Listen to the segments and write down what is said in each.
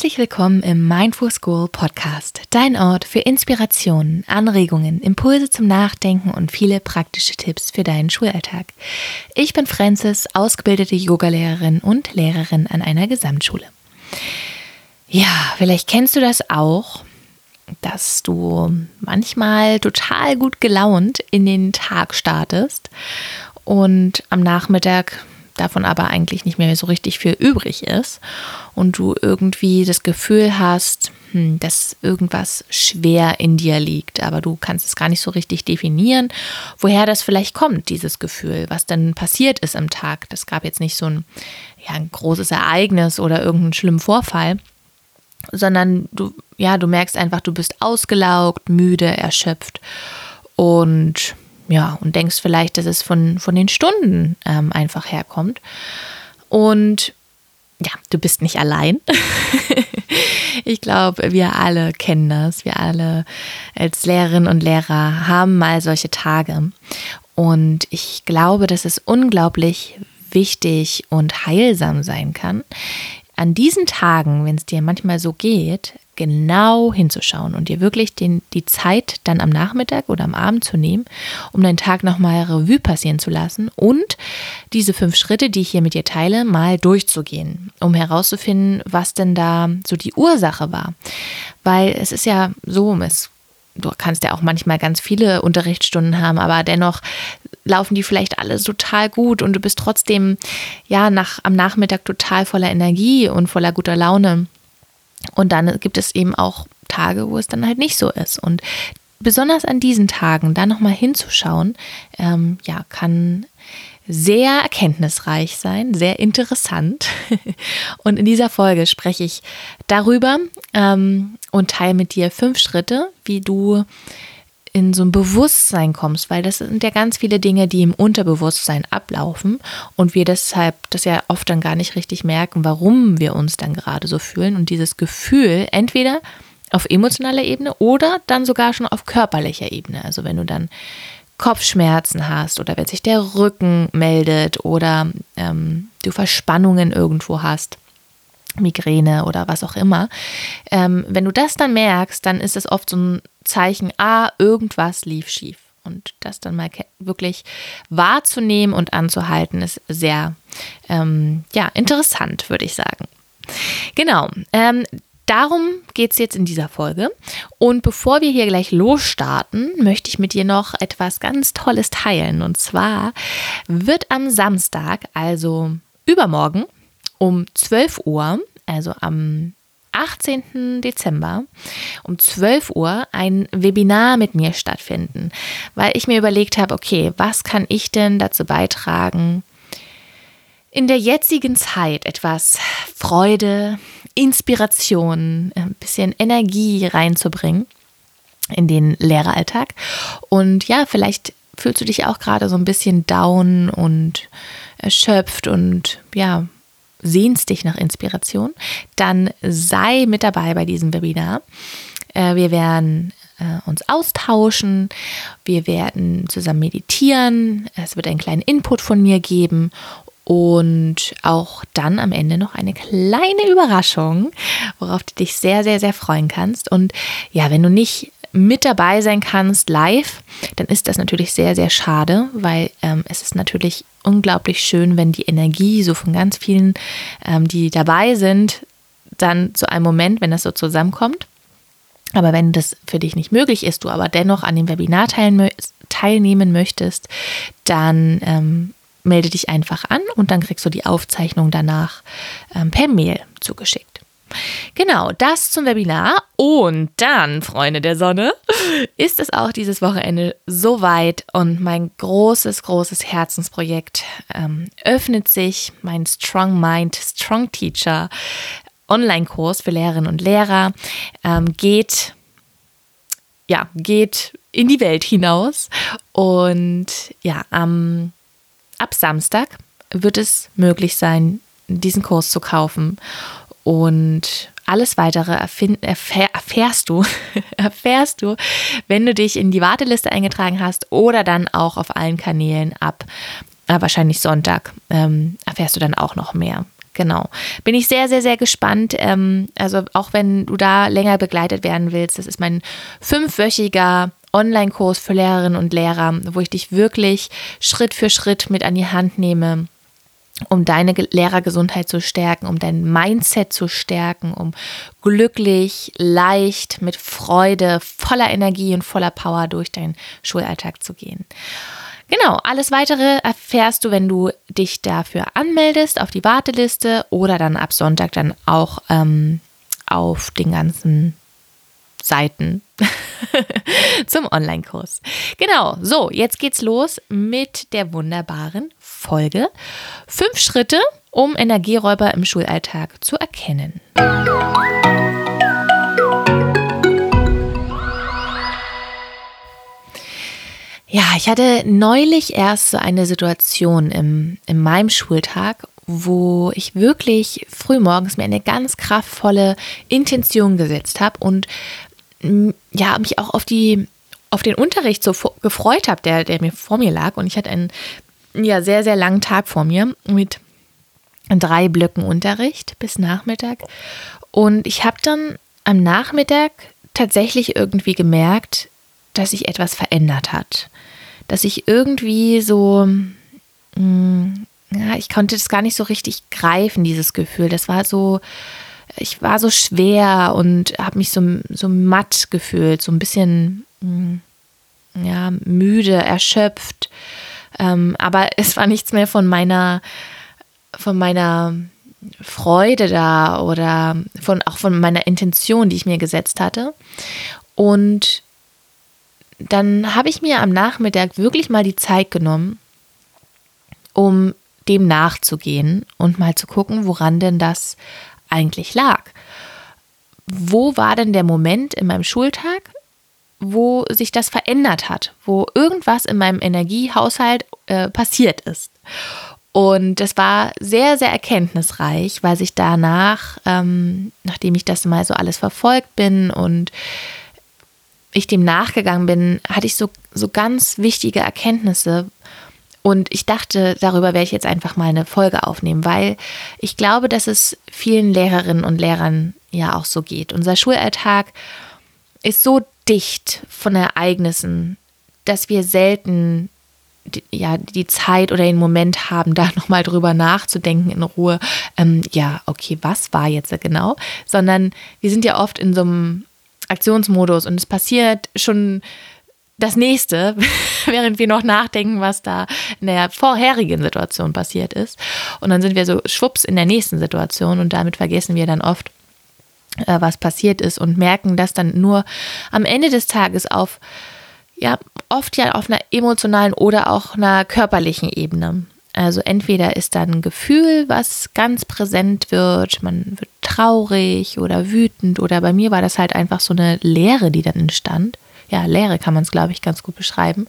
Herzlich willkommen im Mindful School Podcast, dein Ort für Inspirationen, Anregungen, Impulse zum Nachdenken und viele praktische Tipps für deinen Schulalltag. Ich bin Francis, ausgebildete Yogalehrerin und Lehrerin an einer Gesamtschule. Ja, vielleicht kennst du das auch, dass du manchmal total gut gelaunt in den Tag startest und am Nachmittag davon aber eigentlich nicht mehr so richtig viel übrig ist und du irgendwie das Gefühl hast, hm, dass irgendwas schwer in dir liegt, aber du kannst es gar nicht so richtig definieren, woher das vielleicht kommt, dieses Gefühl, was dann passiert ist am Tag. Das gab jetzt nicht so ein, ja, ein großes Ereignis oder irgendeinen schlimmen Vorfall, sondern du, ja, du merkst einfach, du bist ausgelaugt, müde, erschöpft und ja, und denkst vielleicht, dass es von, von den Stunden ähm, einfach herkommt. Und ja, du bist nicht allein. ich glaube, wir alle kennen das. Wir alle als Lehrerinnen und Lehrer haben mal solche Tage. Und ich glaube, dass es unglaublich wichtig und heilsam sein kann, an diesen Tagen, wenn es dir manchmal so geht, genau hinzuschauen und dir wirklich den, die Zeit dann am Nachmittag oder am Abend zu nehmen, um deinen Tag nochmal Revue passieren zu lassen und diese fünf Schritte, die ich hier mit dir teile, mal durchzugehen, um herauszufinden, was denn da so die Ursache war. Weil es ist ja so, es du kannst ja auch manchmal ganz viele Unterrichtsstunden haben, aber dennoch laufen die vielleicht alle total gut und du bist trotzdem ja nach am Nachmittag total voller Energie und voller guter Laune. Und dann gibt es eben auch Tage, wo es dann halt nicht so ist. Und besonders an diesen Tagen da nochmal hinzuschauen, ähm, ja, kann sehr erkenntnisreich sein, sehr interessant. Und in dieser Folge spreche ich darüber ähm, und teile mit dir fünf Schritte, wie du in so ein Bewusstsein kommst, weil das sind ja ganz viele Dinge, die im Unterbewusstsein ablaufen und wir deshalb das ja oft dann gar nicht richtig merken, warum wir uns dann gerade so fühlen und dieses Gefühl entweder auf emotionaler Ebene oder dann sogar schon auf körperlicher Ebene. Also wenn du dann Kopfschmerzen hast oder wenn sich der Rücken meldet oder ähm, du Verspannungen irgendwo hast Migräne oder was auch immer. Ähm, wenn du das dann merkst, dann ist es oft so ein Zeichen, ah, irgendwas lief schief. Und das dann mal wirklich wahrzunehmen und anzuhalten, ist sehr ähm, ja, interessant, würde ich sagen. Genau. Ähm, darum geht es jetzt in dieser Folge. Und bevor wir hier gleich losstarten, möchte ich mit dir noch etwas ganz Tolles teilen. Und zwar wird am Samstag, also übermorgen, um 12 Uhr, also am 18. Dezember um 12 Uhr ein Webinar mit mir stattfinden, weil ich mir überlegt habe, okay, was kann ich denn dazu beitragen, in der jetzigen Zeit etwas Freude, Inspiration, ein bisschen Energie reinzubringen in den Lehreralltag. Und ja, vielleicht fühlst du dich auch gerade so ein bisschen down und erschöpft und ja, sehnst dich nach Inspiration, dann sei mit dabei bei diesem Webinar. Äh, wir werden äh, uns austauschen, wir werden zusammen meditieren, es wird einen kleinen Input von mir geben und auch dann am Ende noch eine kleine Überraschung, worauf du dich sehr, sehr, sehr freuen kannst. Und ja, wenn du nicht mit dabei sein kannst live, dann ist das natürlich sehr, sehr schade, weil ähm, es ist natürlich unglaublich schön, wenn die Energie so von ganz vielen, ähm, die dabei sind, dann zu einem Moment, wenn das so zusammenkommt. Aber wenn das für dich nicht möglich ist, du aber dennoch an dem Webinar teilnehmen möchtest, dann ähm, melde dich einfach an und dann kriegst du die Aufzeichnung danach ähm, per Mail zugeschickt. Genau, das zum Webinar. Und dann, Freunde der Sonne, ist es auch dieses Wochenende soweit und mein großes, großes Herzensprojekt ähm, öffnet sich. Mein Strong Mind, Strong Teacher Online-Kurs für Lehrerinnen und Lehrer ähm, geht, ja, geht in die Welt hinaus. Und ja, am, ab Samstag wird es möglich sein, diesen Kurs zu kaufen. Und alles weitere erfähr, erfährst du, erfährst du, wenn du dich in die Warteliste eingetragen hast oder dann auch auf allen Kanälen ab äh, wahrscheinlich Sonntag ähm, erfährst du dann auch noch mehr. Genau. Bin ich sehr, sehr, sehr gespannt. Ähm, also auch wenn du da länger begleitet werden willst, das ist mein fünfwöchiger Online-Kurs für Lehrerinnen und Lehrer, wo ich dich wirklich Schritt für Schritt mit an die Hand nehme, um deine Lehrergesundheit zu stärken, um dein Mindset zu stärken, um glücklich, leicht, mit Freude, voller Energie und voller Power durch deinen Schulalltag zu gehen. Genau, alles weitere erfährst du, wenn du dich dafür anmeldest auf die Warteliste oder dann ab Sonntag dann auch ähm, auf den ganzen Seiten zum Online-Kurs. Genau, so, jetzt geht's los mit der wunderbaren Folge. Fünf Schritte, um Energieräuber im Schulalltag zu erkennen. Ja, ich hatte neulich erst so eine Situation im, in meinem Schultag, wo ich wirklich früh morgens mir eine ganz kraftvolle Intention gesetzt habe und ja, mich auch auf die auf den Unterricht so gefreut habe, der, der mir vor mir lag. Und ich hatte einen ja, sehr, sehr langen Tag vor mir mit drei Blöcken Unterricht bis Nachmittag. Und ich habe dann am Nachmittag tatsächlich irgendwie gemerkt, dass sich etwas verändert hat. Dass ich irgendwie so, mh, ja, ich konnte das gar nicht so richtig greifen, dieses Gefühl. Das war so, ich war so schwer und habe mich so, so matt gefühlt, so ein bisschen hm, ja, müde, erschöpft. Ähm, aber es war nichts mehr von meiner, von meiner Freude da oder von, auch von meiner Intention, die ich mir gesetzt hatte. Und dann habe ich mir am Nachmittag wirklich mal die Zeit genommen, um dem nachzugehen und mal zu gucken, woran denn das eigentlich lag. Wo war denn der Moment in meinem Schultag, wo sich das verändert hat, wo irgendwas in meinem Energiehaushalt äh, passiert ist? Und das war sehr, sehr erkenntnisreich, weil sich danach, ähm, nachdem ich das mal so alles verfolgt bin und ich dem nachgegangen bin, hatte ich so, so ganz wichtige Erkenntnisse, und ich dachte, darüber werde ich jetzt einfach mal eine Folge aufnehmen, weil ich glaube, dass es vielen Lehrerinnen und Lehrern ja auch so geht. Unser Schulalltag ist so dicht von Ereignissen, dass wir selten die, ja, die Zeit oder den Moment haben, da nochmal drüber nachzudenken in Ruhe. Ähm, ja, okay, was war jetzt genau? Sondern wir sind ja oft in so einem Aktionsmodus und es passiert schon das nächste, während wir noch nachdenken, was da in der vorherigen Situation passiert ist. Und dann sind wir so schwupps in der nächsten Situation und damit vergessen wir dann oft, äh, was passiert ist und merken das dann nur am Ende des Tages auf, ja, oft ja auf einer emotionalen oder auch einer körperlichen Ebene. Also entweder ist da ein Gefühl, was ganz präsent wird, man wird traurig oder wütend oder bei mir war das halt einfach so eine Leere, die dann entstand ja, Leere kann man es, glaube ich, ganz gut beschreiben.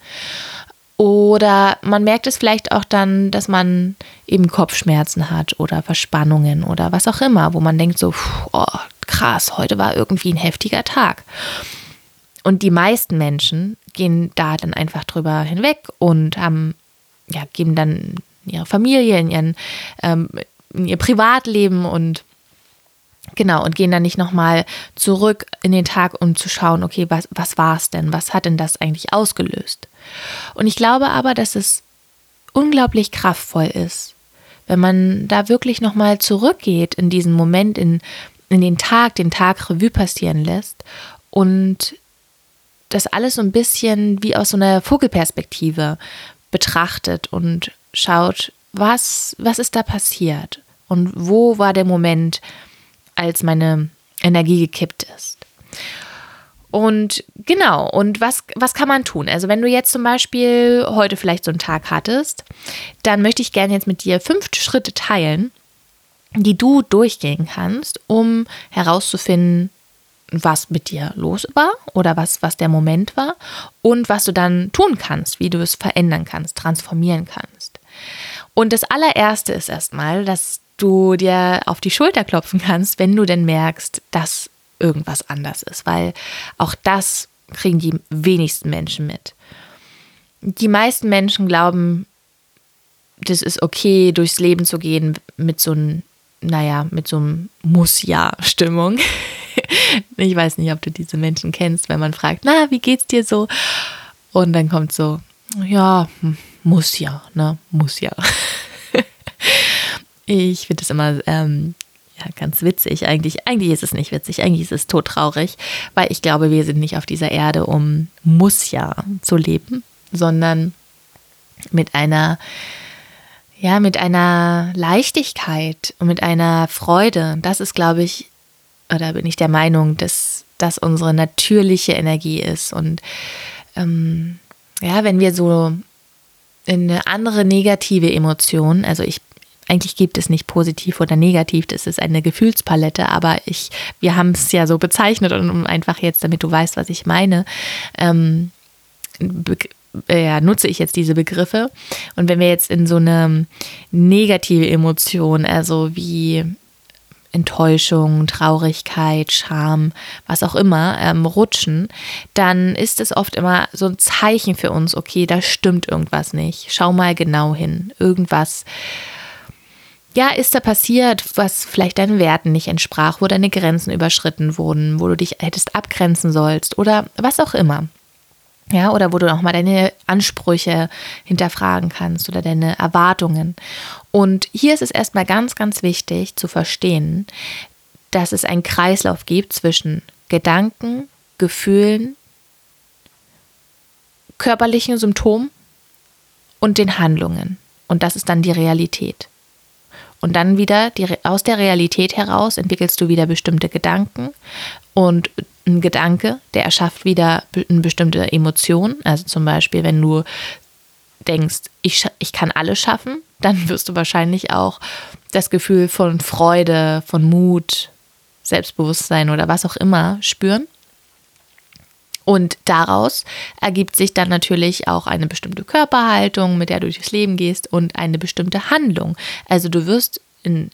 Oder man merkt es vielleicht auch dann, dass man eben Kopfschmerzen hat oder Verspannungen oder was auch immer, wo man denkt so, oh, krass, heute war irgendwie ein heftiger Tag. Und die meisten Menschen gehen da dann einfach drüber hinweg und haben, ja, geben dann ihre Familie, in, ihren, ähm, in ihr Privatleben und Genau, und gehen dann nicht nochmal zurück in den Tag, um zu schauen, okay, was, was war es denn? Was hat denn das eigentlich ausgelöst? Und ich glaube aber, dass es unglaublich kraftvoll ist, wenn man da wirklich nochmal zurückgeht in diesen Moment, in, in den Tag, den Tag Revue passieren lässt und das alles so ein bisschen wie aus so einer Vogelperspektive betrachtet und schaut, was, was ist da passiert und wo war der Moment, als meine Energie gekippt ist. Und genau, und was, was kann man tun? Also wenn du jetzt zum Beispiel heute vielleicht so einen Tag hattest, dann möchte ich gerne jetzt mit dir fünf Schritte teilen, die du durchgehen kannst, um herauszufinden, was mit dir los war oder was, was der Moment war und was du dann tun kannst, wie du es verändern kannst, transformieren kannst. Und das allererste ist erstmal, dass du dir auf die Schulter klopfen kannst, wenn du denn merkst, dass irgendwas anders ist, weil auch das kriegen die wenigsten Menschen mit. Die meisten Menschen glauben, das ist okay, durchs Leben zu gehen mit so einem naja, mit so einem Muss-Ja-Stimmung. ich weiß nicht, ob du diese Menschen kennst, wenn man fragt, na, wie geht's dir so? Und dann kommt so, ja, hm, muss ja, ne, muss ja. ich finde es immer ähm, ja, ganz witzig. Eigentlich, eigentlich ist es nicht witzig, eigentlich ist es todtraurig, weil ich glaube, wir sind nicht auf dieser Erde, um muss ja zu leben, sondern mit einer ja, mit einer Leichtigkeit und mit einer Freude. Das ist, glaube ich, oder bin ich der Meinung, dass das unsere natürliche Energie ist. Und ähm, ja, wenn wir so in eine andere negative Emotion, also ich eigentlich gibt es nicht positiv oder negativ, das ist eine Gefühlspalette, aber ich, wir haben es ja so bezeichnet und einfach jetzt, damit du weißt, was ich meine, ähm, äh, ja, nutze ich jetzt diese Begriffe. Und wenn wir jetzt in so eine negative Emotion, also wie Enttäuschung, Traurigkeit, Scham, was auch immer, ähm, rutschen, dann ist es oft immer so ein Zeichen für uns, okay, da stimmt irgendwas nicht. Schau mal genau hin. Irgendwas, ja, ist da passiert, was vielleicht deinen Werten nicht entsprach, wo deine Grenzen überschritten wurden, wo du dich hättest abgrenzen sollst oder was auch immer. Ja, oder wo du auch mal deine Ansprüche hinterfragen kannst oder deine Erwartungen. Und hier ist es erstmal ganz, ganz wichtig zu verstehen, dass es einen Kreislauf gibt zwischen Gedanken, Gefühlen, körperlichen Symptomen und den Handlungen. Und das ist dann die Realität. Und dann wieder die, aus der Realität heraus entwickelst du wieder bestimmte Gedanken und ein Gedanke, der erschafft wieder eine bestimmte Emotion. Also zum Beispiel, wenn du denkst, ich, ich kann alles schaffen, dann wirst du wahrscheinlich auch das Gefühl von Freude, von Mut, Selbstbewusstsein oder was auch immer spüren. Und daraus ergibt sich dann natürlich auch eine bestimmte Körperhaltung, mit der du durchs Leben gehst und eine bestimmte Handlung. Also du wirst in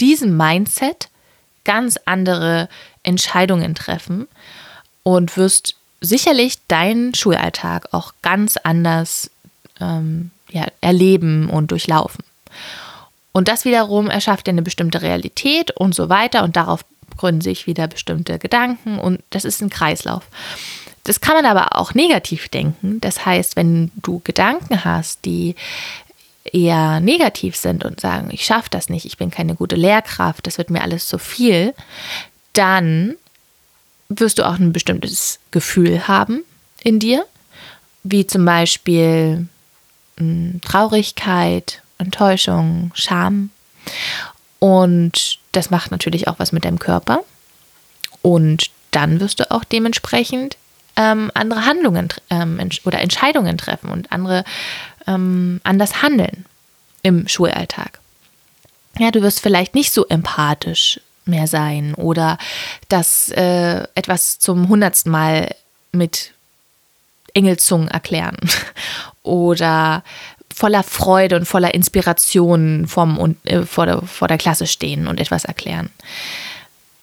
diesem Mindset ganz andere Entscheidungen treffen und wirst sicherlich deinen Schulalltag auch ganz anders ähm, ja, erleben und durchlaufen. Und das wiederum erschafft eine bestimmte Realität und so weiter und darauf gründen sich wieder bestimmte Gedanken und das ist ein Kreislauf. Das kann man aber auch negativ denken. Das heißt, wenn du Gedanken hast, die eher negativ sind und sagen, ich schaffe das nicht, ich bin keine gute Lehrkraft, das wird mir alles zu viel, dann wirst du auch ein bestimmtes Gefühl haben in dir, wie zum Beispiel hm, Traurigkeit, Enttäuschung, Scham. Und das macht natürlich auch was mit deinem Körper. Und dann wirst du auch dementsprechend ähm, andere Handlungen ähm, oder Entscheidungen treffen und andere ähm, anders handeln im Schulalltag. Ja, du wirst vielleicht nicht so empathisch mehr sein oder das äh, etwas zum hundertsten Mal mit Engelzungen erklären oder voller Freude und voller Inspiration vom, äh, vor, der, vor der Klasse stehen und etwas erklären.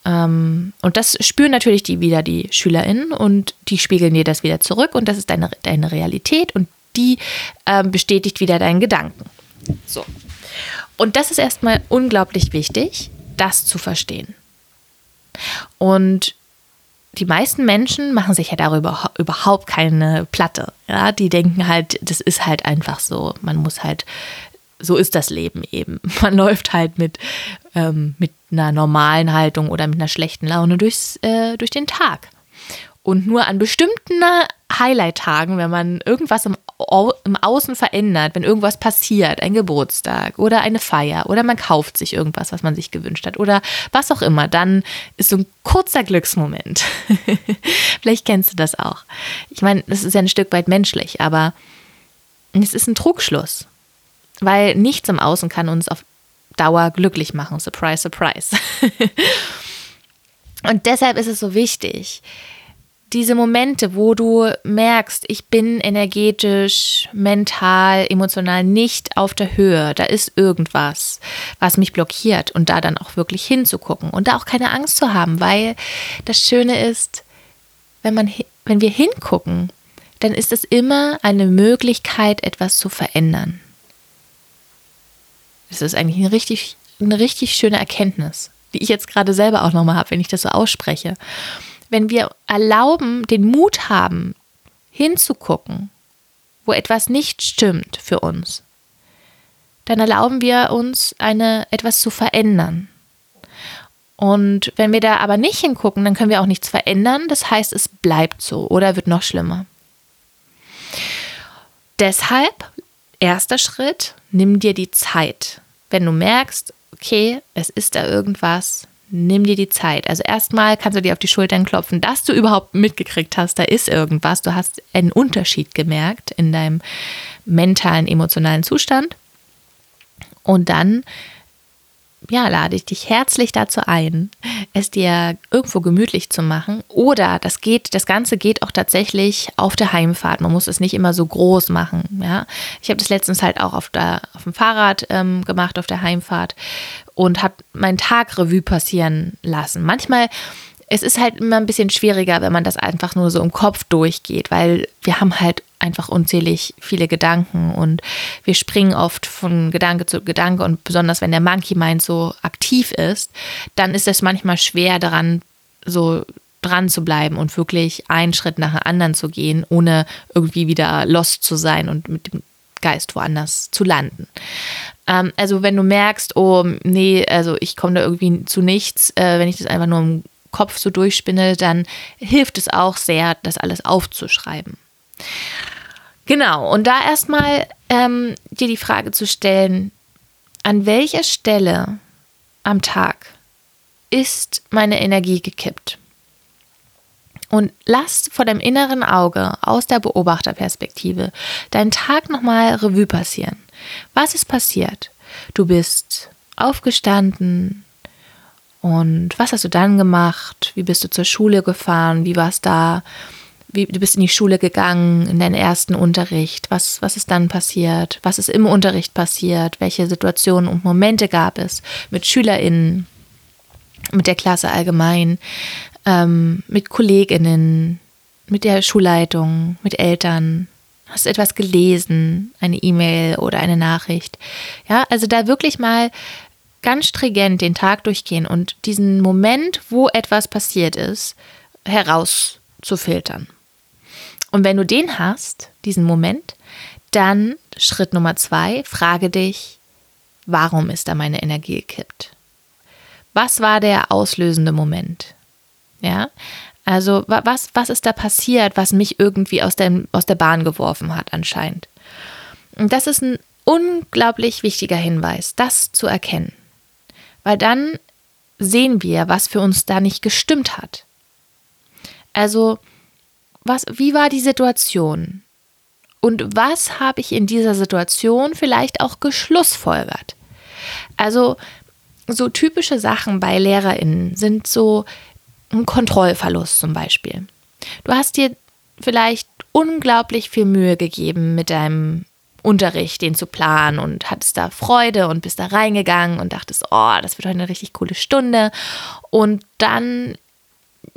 Ähm, und das spüren natürlich die wieder die SchülerInnen und die spiegeln dir das wieder zurück und das ist deine, deine Realität und die ähm, bestätigt wieder deinen Gedanken. So. Und das ist erstmal unglaublich wichtig, das zu verstehen. Und die meisten Menschen machen sich ja darüber überhaupt keine Platte. Ja, die denken halt, das ist halt einfach so. Man muss halt, so ist das Leben eben. Man läuft halt mit, ähm, mit einer normalen Haltung oder mit einer schlechten Laune durchs, äh, durch den Tag. Und nur an bestimmten Highlight-Tagen, wenn man irgendwas im, im Außen verändert, wenn irgendwas passiert, ein Geburtstag oder eine Feier oder man kauft sich irgendwas, was man sich gewünscht hat oder was auch immer, dann ist so ein kurzer Glücksmoment. Vielleicht kennst du das auch. Ich meine, das ist ja ein Stück weit menschlich, aber es ist ein Trugschluss, weil nichts im Außen kann uns auf Dauer glücklich machen. Surprise, surprise. Und deshalb ist es so wichtig, diese Momente, wo du merkst, ich bin energetisch, mental, emotional nicht auf der Höhe, da ist irgendwas, was mich blockiert und da dann auch wirklich hinzugucken und da auch keine Angst zu haben, weil das Schöne ist, wenn man wenn wir hingucken, dann ist es immer eine Möglichkeit etwas zu verändern. Es ist eigentlich ein richtig eine richtig schöne Erkenntnis, die ich jetzt gerade selber auch nochmal habe, wenn ich das so ausspreche. Wenn wir erlauben, den Mut haben, hinzugucken, wo etwas nicht stimmt für uns, dann erlauben wir uns eine etwas zu verändern. Und wenn wir da aber nicht hingucken, dann können wir auch nichts verändern. Das heißt, es bleibt so oder wird noch schlimmer. Deshalb, erster Schritt, nimm dir die Zeit. Wenn du merkst, okay, es ist da irgendwas, nimm dir die Zeit. Also erstmal kannst du dir auf die Schultern klopfen, dass du überhaupt mitgekriegt hast, da ist irgendwas. Du hast einen Unterschied gemerkt in deinem mentalen, emotionalen Zustand. Und dann ja, lade ich dich herzlich dazu ein, es dir irgendwo gemütlich zu machen. Oder das geht, das Ganze geht auch tatsächlich auf der Heimfahrt. Man muss es nicht immer so groß machen. Ja, ich habe das letztens halt auch auf, der, auf dem Fahrrad ähm, gemacht auf der Heimfahrt und habe meinen Tag Revue passieren lassen. Manchmal es ist halt immer ein bisschen schwieriger, wenn man das einfach nur so im Kopf durchgeht, weil wir haben halt einfach unzählig viele Gedanken und wir springen oft von Gedanke zu Gedanke und besonders wenn der Monkey Mind so aktiv ist, dann ist es manchmal schwer daran so dran zu bleiben und wirklich einen Schritt nach dem anderen zu gehen, ohne irgendwie wieder lost zu sein und mit dem Geist woanders zu landen. Ähm, also wenn du merkst, oh nee, also ich komme da irgendwie zu nichts, äh, wenn ich das einfach nur im Kopf so durchspinne, dann hilft es auch sehr, das alles aufzuschreiben. Genau, und da erstmal ähm, dir die Frage zu stellen, an welcher Stelle am Tag ist meine Energie gekippt? Und lass vor deinem inneren Auge aus der Beobachterperspektive deinen Tag nochmal Revue passieren. Was ist passiert? Du bist aufgestanden, und was hast du dann gemacht? Wie bist du zur Schule gefahren? Wie war es da? Wie, du bist in die Schule gegangen, in deinen ersten Unterricht. Was, was ist dann passiert? Was ist im Unterricht passiert? Welche Situationen und Momente gab es mit SchülerInnen, mit der Klasse allgemein, ähm, mit KollegInnen, mit der Schulleitung, mit Eltern? Hast du etwas gelesen, eine E-Mail oder eine Nachricht? Ja, also da wirklich mal ganz stringent den Tag durchgehen und diesen Moment, wo etwas passiert ist, herauszufiltern. Und wenn du den hast, diesen Moment, dann Schritt Nummer zwei, frage dich, warum ist da meine Energie gekippt? Was war der auslösende Moment? Ja, also was, was ist da passiert, was mich irgendwie aus der, aus der Bahn geworfen hat anscheinend? Und das ist ein unglaublich wichtiger Hinweis, das zu erkennen weil dann sehen wir, was für uns da nicht gestimmt hat. Also, was, wie war die Situation? Und was habe ich in dieser Situation vielleicht auch geschlussfolgert? Also, so typische Sachen bei LehrerInnen sind so ein Kontrollverlust zum Beispiel. Du hast dir vielleicht unglaublich viel Mühe gegeben mit deinem Unterricht, den zu planen und hattest da Freude und bist da reingegangen und dachtest, oh, das wird heute eine richtig coole Stunde. Und dann,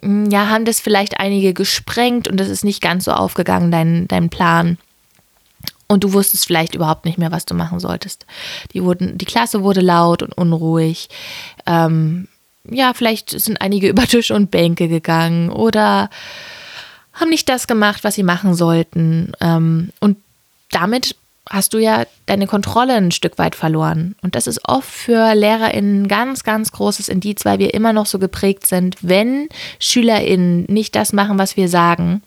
hm, ja, haben das vielleicht einige gesprengt und das ist nicht ganz so aufgegangen, dein, dein Plan. Und du wusstest vielleicht überhaupt nicht mehr, was du machen solltest. Die, wurden, die Klasse wurde laut und unruhig. Ähm, ja, vielleicht sind einige über Tische und Bänke gegangen oder haben nicht das gemacht, was sie machen sollten. Ähm, und damit hast du ja deine Kontrolle ein Stück weit verloren. Und das ist oft für LehrerInnen ein ganz, ganz großes Indiz, weil wir immer noch so geprägt sind, wenn SchülerInnen nicht das machen, was wir sagen,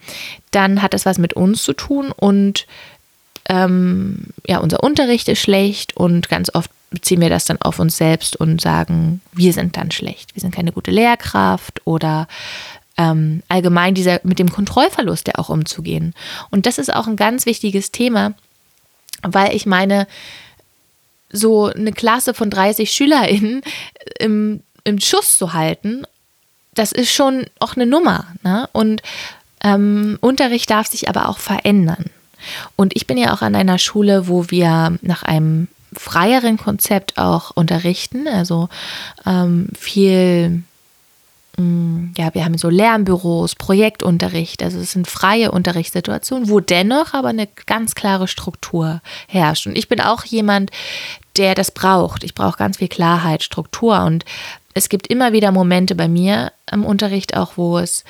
dann hat das was mit uns zu tun und ähm, ja, unser Unterricht ist schlecht und ganz oft beziehen wir das dann auf uns selbst und sagen, wir sind dann schlecht, wir sind keine gute Lehrkraft oder ähm, allgemein dieser mit dem Kontrollverlust, der auch umzugehen. Und das ist auch ein ganz wichtiges Thema, weil ich meine, so eine Klasse von 30 SchülerInnen im, im Schuss zu halten, das ist schon auch eine Nummer. Ne? Und ähm, Unterricht darf sich aber auch verändern. Und ich bin ja auch an einer Schule, wo wir nach einem freieren Konzept auch unterrichten, also ähm, viel Mm, ja, wir haben so Lernbüros, Projektunterricht, also es sind freie Unterrichtssituationen, wo dennoch aber eine ganz klare Struktur herrscht. Und ich bin auch jemand, der das braucht. Ich brauche ganz viel Klarheit, Struktur und es gibt immer wieder Momente bei mir im Unterricht auch, wo es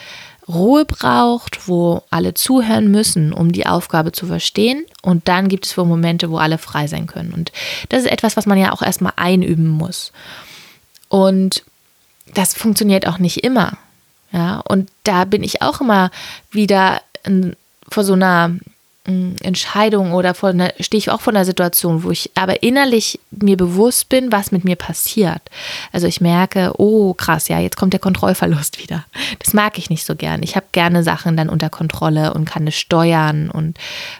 Ruhe braucht, wo alle zuhören müssen, um die Aufgabe zu verstehen. Und dann gibt es wohl Momente, wo alle frei sein können. Und das ist etwas, was man ja auch erstmal einüben muss. Und das funktioniert auch nicht immer. Ja, und da bin ich auch immer wieder in, vor so einer Entscheidung oder vor einer, stehe ich auch vor einer Situation, wo ich aber innerlich mir bewusst bin, was mit mir passiert. Also ich merke, oh krass, ja, jetzt kommt der Kontrollverlust wieder. Das mag ich nicht so gern. Ich habe gerne Sachen dann unter Kontrolle und kann es steuern und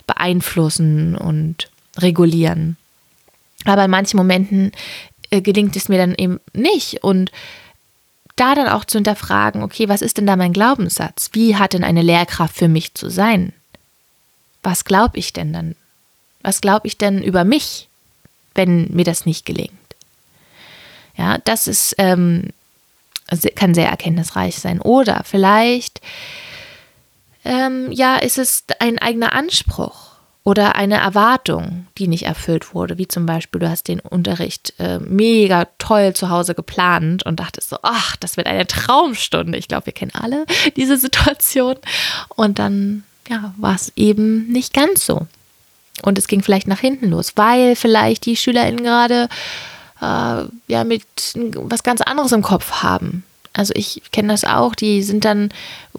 beeinflussen und regulieren. Aber in manchen Momenten äh, gelingt es mir dann eben nicht und da dann auch zu hinterfragen, okay, was ist denn da mein Glaubenssatz? Wie hat denn eine Lehrkraft für mich zu sein? Was glaube ich denn dann? Was glaube ich denn über mich, wenn mir das nicht gelingt? Ja, das ist, ähm, kann sehr erkenntnisreich sein. Oder vielleicht, ähm, ja, ist es ein eigener Anspruch oder eine Erwartung, die nicht erfüllt wurde, wie zum Beispiel, du hast den Unterricht äh, mega toll zu Hause geplant und dachtest so, ach, das wird eine Traumstunde. Ich glaube, wir kennen alle diese Situation. Und dann ja, war es eben nicht ganz so. Und es ging vielleicht nach hinten los, weil vielleicht die SchülerInnen gerade äh, ja mit was ganz anderes im Kopf haben. Also ich kenne das auch, die sind dann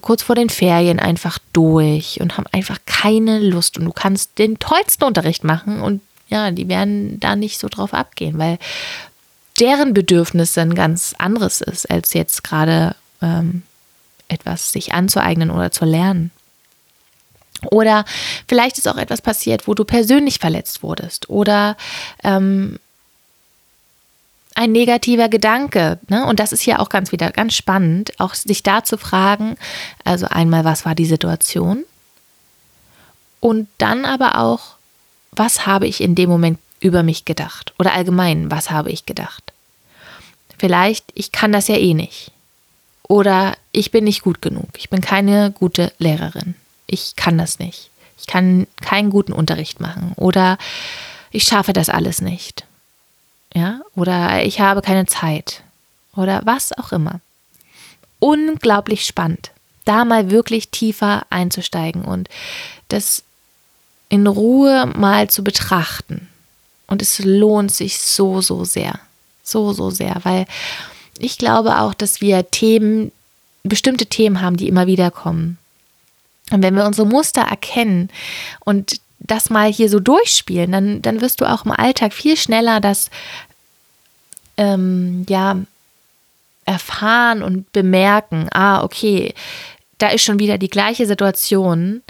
kurz vor den Ferien einfach durch und haben einfach keine Lust. Und du kannst den tollsten Unterricht machen und ja, die werden da nicht so drauf abgehen, weil deren Bedürfnis ein ganz anderes ist, als jetzt gerade ähm, etwas sich anzueignen oder zu lernen. Oder vielleicht ist auch etwas passiert, wo du persönlich verletzt wurdest. Oder ähm, ein negativer Gedanke. Ne? Und das ist hier auch ganz wieder ganz spannend, auch sich da zu fragen, also einmal, was war die Situation? Und dann aber auch, was habe ich in dem Moment über mich gedacht? Oder allgemein, was habe ich gedacht? Vielleicht, ich kann das ja eh nicht. Oder ich bin nicht gut genug. Ich bin keine gute Lehrerin ich kann das nicht. Ich kann keinen guten Unterricht machen oder ich schaffe das alles nicht. Ja, oder ich habe keine Zeit oder was auch immer. Unglaublich spannend, da mal wirklich tiefer einzusteigen und das in Ruhe mal zu betrachten. Und es lohnt sich so, so sehr. So, so sehr, weil ich glaube auch, dass wir Themen, bestimmte Themen haben, die immer wieder kommen. Und wenn wir unsere Muster erkennen und das mal hier so durchspielen, dann, dann wirst du auch im Alltag viel schneller das ähm, ja, erfahren und bemerken, ah, okay, da ist schon wieder die gleiche Situation,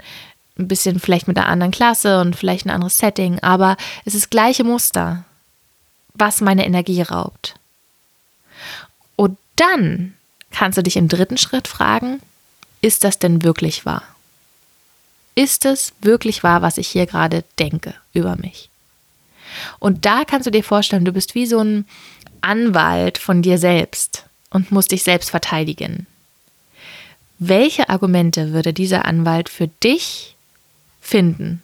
ein bisschen vielleicht mit einer anderen Klasse und vielleicht ein anderes Setting, aber es ist gleiche Muster, was meine Energie raubt. Und dann kannst du dich im dritten Schritt fragen, ist das denn wirklich wahr? Ist es wirklich wahr, was ich hier gerade denke über mich? Und da kannst du dir vorstellen, du bist wie so ein Anwalt von dir selbst und musst dich selbst verteidigen. Welche Argumente würde dieser Anwalt für dich finden?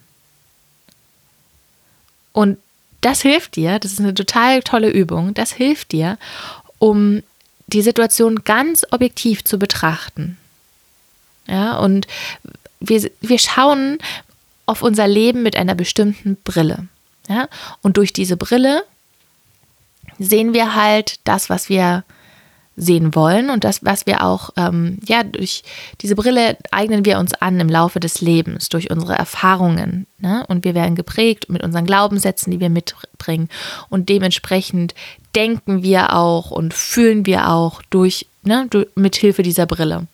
Und das hilft dir, das ist eine total tolle Übung, das hilft dir, um die Situation ganz objektiv zu betrachten. Ja, und wir, wir schauen auf unser Leben mit einer bestimmten Brille. Ja? Und durch diese Brille sehen wir halt das, was wir sehen wollen und das, was wir auch, ähm, ja, durch diese Brille eignen wir uns an im Laufe des Lebens, durch unsere Erfahrungen. Ne? Und wir werden geprägt mit unseren Glaubenssätzen, die wir mitbringen. Und dementsprechend denken wir auch und fühlen wir auch durch, ne, mit Hilfe dieser Brille.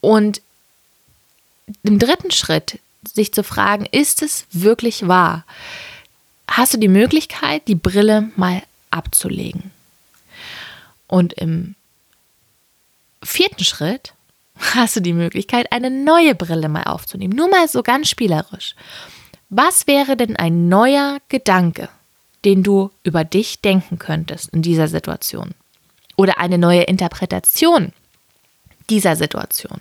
Und im dritten Schritt sich zu fragen, ist es wirklich wahr? Hast du die Möglichkeit, die Brille mal abzulegen? Und im vierten Schritt hast du die Möglichkeit, eine neue Brille mal aufzunehmen. Nur mal so ganz spielerisch. Was wäre denn ein neuer Gedanke, den du über dich denken könntest in dieser Situation? Oder eine neue Interpretation dieser Situation?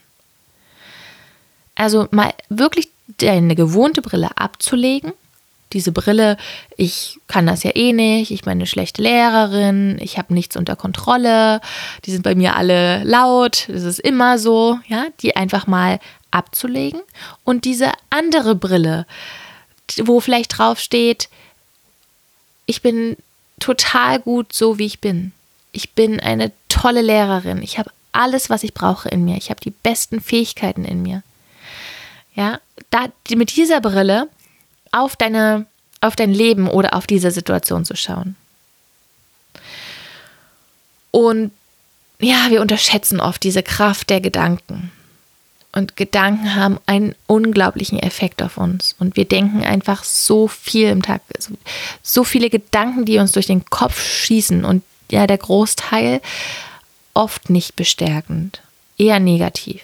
Also mal wirklich deine gewohnte Brille abzulegen, diese Brille, ich kann das ja eh nicht, ich bin eine schlechte Lehrerin, ich habe nichts unter Kontrolle, die sind bei mir alle laut, das ist immer so, ja, die einfach mal abzulegen und diese andere Brille, wo vielleicht drauf steht, ich bin total gut so, wie ich bin. Ich bin eine tolle Lehrerin. Ich habe alles, was ich brauche in mir. Ich habe die besten Fähigkeiten in mir. Ja, da, mit dieser Brille auf deine, auf dein Leben oder auf diese Situation zu schauen. Und ja, wir unterschätzen oft diese Kraft der Gedanken. Und Gedanken haben einen unglaublichen Effekt auf uns. Und wir denken einfach so viel im Tag. Also so viele Gedanken, die uns durch den Kopf schießen. Und ja, der Großteil oft nicht bestärkend, eher negativ.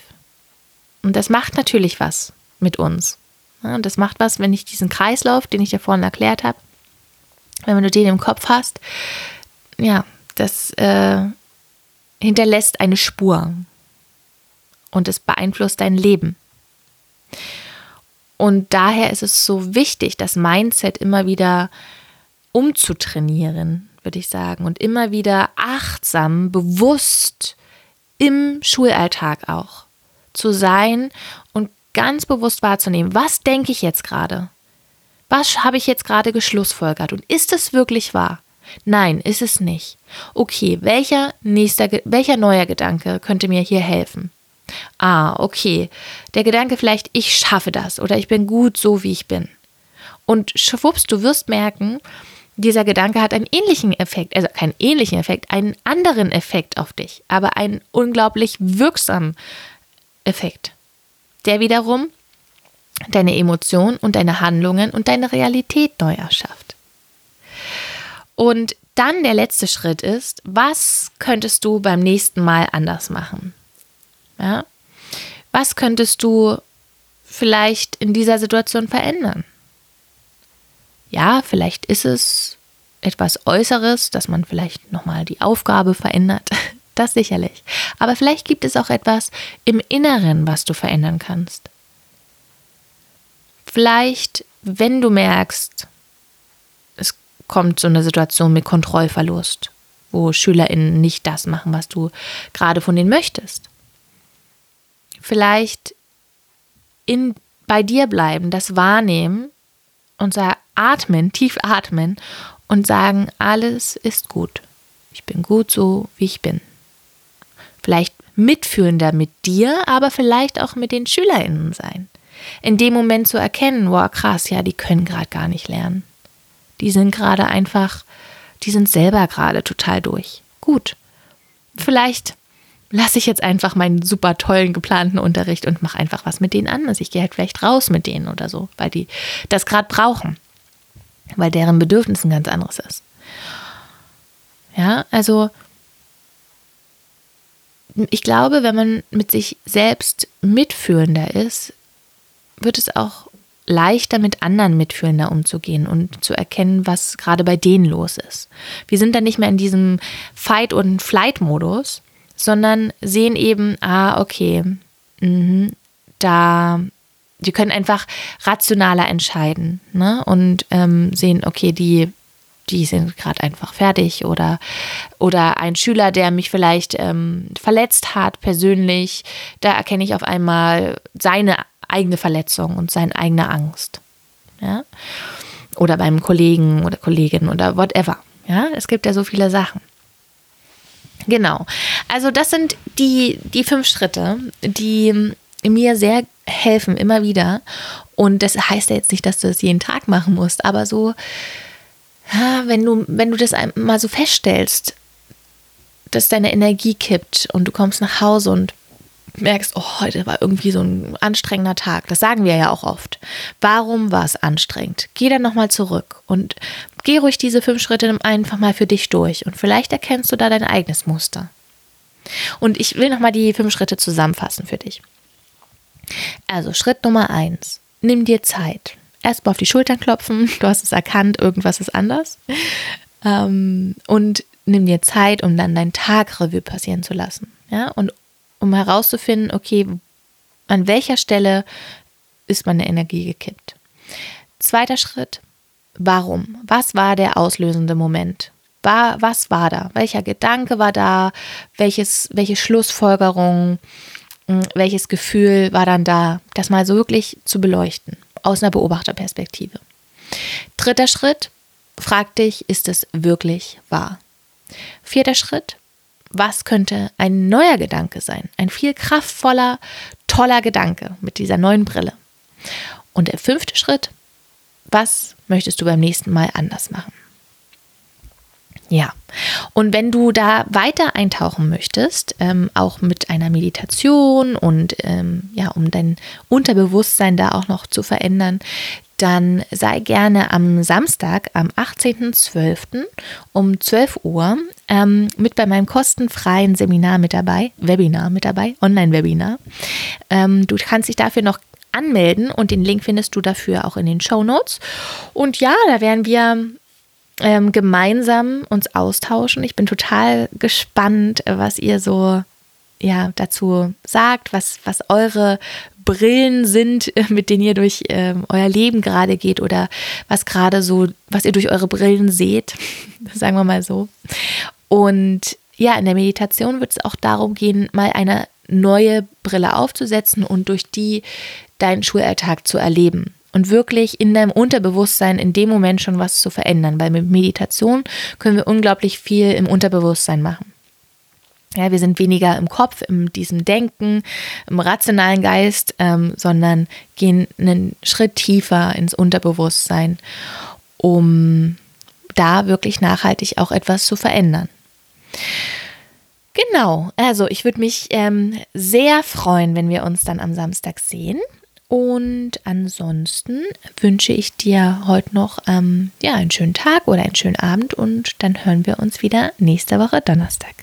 Und das macht natürlich was mit uns. und das macht was, wenn ich diesen Kreislauf, den ich dir vorhin erklärt habe, wenn du den im Kopf hast, ja, das äh, hinterlässt eine Spur und es beeinflusst dein Leben. Und daher ist es so wichtig, das Mindset immer wieder umzutrainieren, würde ich sagen, und immer wieder achtsam, bewusst im Schulalltag auch zu sein und ganz bewusst wahrzunehmen, was denke ich jetzt gerade? Was habe ich jetzt gerade geschlussfolgert? Und ist es wirklich wahr? Nein, ist es nicht. Okay, welcher nächster, welcher neuer Gedanke könnte mir hier helfen? Ah, okay. Der Gedanke vielleicht, ich schaffe das oder ich bin gut so, wie ich bin. Und schwupps, du wirst merken, dieser Gedanke hat einen ähnlichen Effekt, also keinen ähnlichen Effekt, einen anderen Effekt auf dich, aber einen unglaublich wirksamen Effekt, der wiederum deine Emotionen und deine Handlungen und deine Realität neu erschafft. Und dann der letzte Schritt ist, was könntest du beim nächsten Mal anders machen? Ja? Was könntest du vielleicht in dieser Situation verändern? Ja, vielleicht ist es etwas Äußeres, dass man vielleicht nochmal die Aufgabe verändert. Das sicherlich. Aber vielleicht gibt es auch etwas im Inneren, was du verändern kannst. Vielleicht, wenn du merkst, es kommt so eine Situation mit Kontrollverlust, wo SchülerInnen nicht das machen, was du gerade von denen möchtest vielleicht in, bei dir bleiben, das wahrnehmen und sagen, atmen, tief atmen und sagen, alles ist gut. Ich bin gut so, wie ich bin. Vielleicht mitfühlender mit dir, aber vielleicht auch mit den SchülerInnen sein. In dem Moment zu erkennen, wow, krass, ja, die können gerade gar nicht lernen. Die sind gerade einfach, die sind selber gerade total durch. Gut. Vielleicht lasse ich jetzt einfach meinen super tollen geplanten Unterricht und mache einfach was mit denen an. Also ich gehe halt vielleicht raus mit denen oder so, weil die das gerade brauchen, weil deren Bedürfnis ein ganz anderes ist. Ja, also ich glaube, wenn man mit sich selbst mitfühlender ist, wird es auch leichter mit anderen mitfühlender umzugehen und zu erkennen, was gerade bei denen los ist. Wir sind dann nicht mehr in diesem Fight- und Flight-Modus, sondern sehen eben, ah, okay, mh, da, die können einfach rationaler entscheiden ne? und ähm, sehen, okay, die, die sind gerade einfach fertig oder, oder ein Schüler, der mich vielleicht ähm, verletzt hat persönlich, da erkenne ich auf einmal seine eigene Verletzung und seine eigene Angst. Ja? Oder beim Kollegen oder Kollegin oder whatever. Ja, es gibt ja so viele Sachen. Genau. Also das sind die, die fünf Schritte, die mir sehr helfen, immer wieder. Und das heißt ja jetzt nicht, dass du das jeden Tag machen musst, aber so, wenn du, wenn du das mal so feststellst, dass deine Energie kippt und du kommst nach Hause und merkst, oh, heute war irgendwie so ein anstrengender Tag. Das sagen wir ja auch oft. Warum war es anstrengend? Geh dann nochmal zurück und geh ruhig diese fünf Schritte einfach mal für dich durch und vielleicht erkennst du da dein eigenes Muster. Und ich will nochmal die fünf Schritte zusammenfassen für dich. Also Schritt Nummer eins. Nimm dir Zeit. Erstmal auf die Schultern klopfen. Du hast es erkannt, irgendwas ist anders. Ähm, und nimm dir Zeit, um dann deinen Tag Revue passieren zu lassen. Ja, und um herauszufinden, okay, an welcher Stelle ist meine Energie gekippt. Zweiter Schritt, warum? Was war der auslösende Moment? War, was war da? Welcher Gedanke war da? Welches, welche Schlussfolgerung? Hm, welches Gefühl war dann da? Das mal so wirklich zu beleuchten aus einer Beobachterperspektive. Dritter Schritt, frag dich, ist es wirklich wahr? Vierter Schritt, was könnte ein neuer Gedanke sein? Ein viel kraftvoller, toller Gedanke mit dieser neuen Brille. Und der fünfte Schritt, was möchtest du beim nächsten Mal anders machen? Ja, und wenn du da weiter eintauchen möchtest, ähm, auch mit einer Meditation und ähm, ja, um dein Unterbewusstsein da auch noch zu verändern, dann sei gerne am Samstag, am 18.12. um 12 Uhr ähm, mit bei meinem kostenfreien Seminar mit dabei, Webinar mit dabei, Online-Webinar. Ähm, du kannst dich dafür noch anmelden und den Link findest du dafür auch in den Show Notes. Und ja, da werden wir ähm, gemeinsam uns austauschen. Ich bin total gespannt, was ihr so ja, dazu sagt, was, was eure Brillen sind, mit denen ihr durch ähm, euer Leben gerade geht oder was gerade so, was ihr durch eure Brillen seht, sagen wir mal so. Und ja, in der Meditation wird es auch darum gehen, mal eine neue Brille aufzusetzen und durch die deinen Schulalltag zu erleben und wirklich in deinem Unterbewusstsein in dem Moment schon was zu verändern, weil mit Meditation können wir unglaublich viel im Unterbewusstsein machen. Ja, wir sind weniger im Kopf, in diesem Denken, im rationalen Geist, ähm, sondern gehen einen Schritt tiefer ins Unterbewusstsein, um da wirklich nachhaltig auch etwas zu verändern. Genau, also ich würde mich ähm, sehr freuen, wenn wir uns dann am Samstag sehen. Und ansonsten wünsche ich dir heute noch ähm, ja, einen schönen Tag oder einen schönen Abend und dann hören wir uns wieder nächste Woche Donnerstag.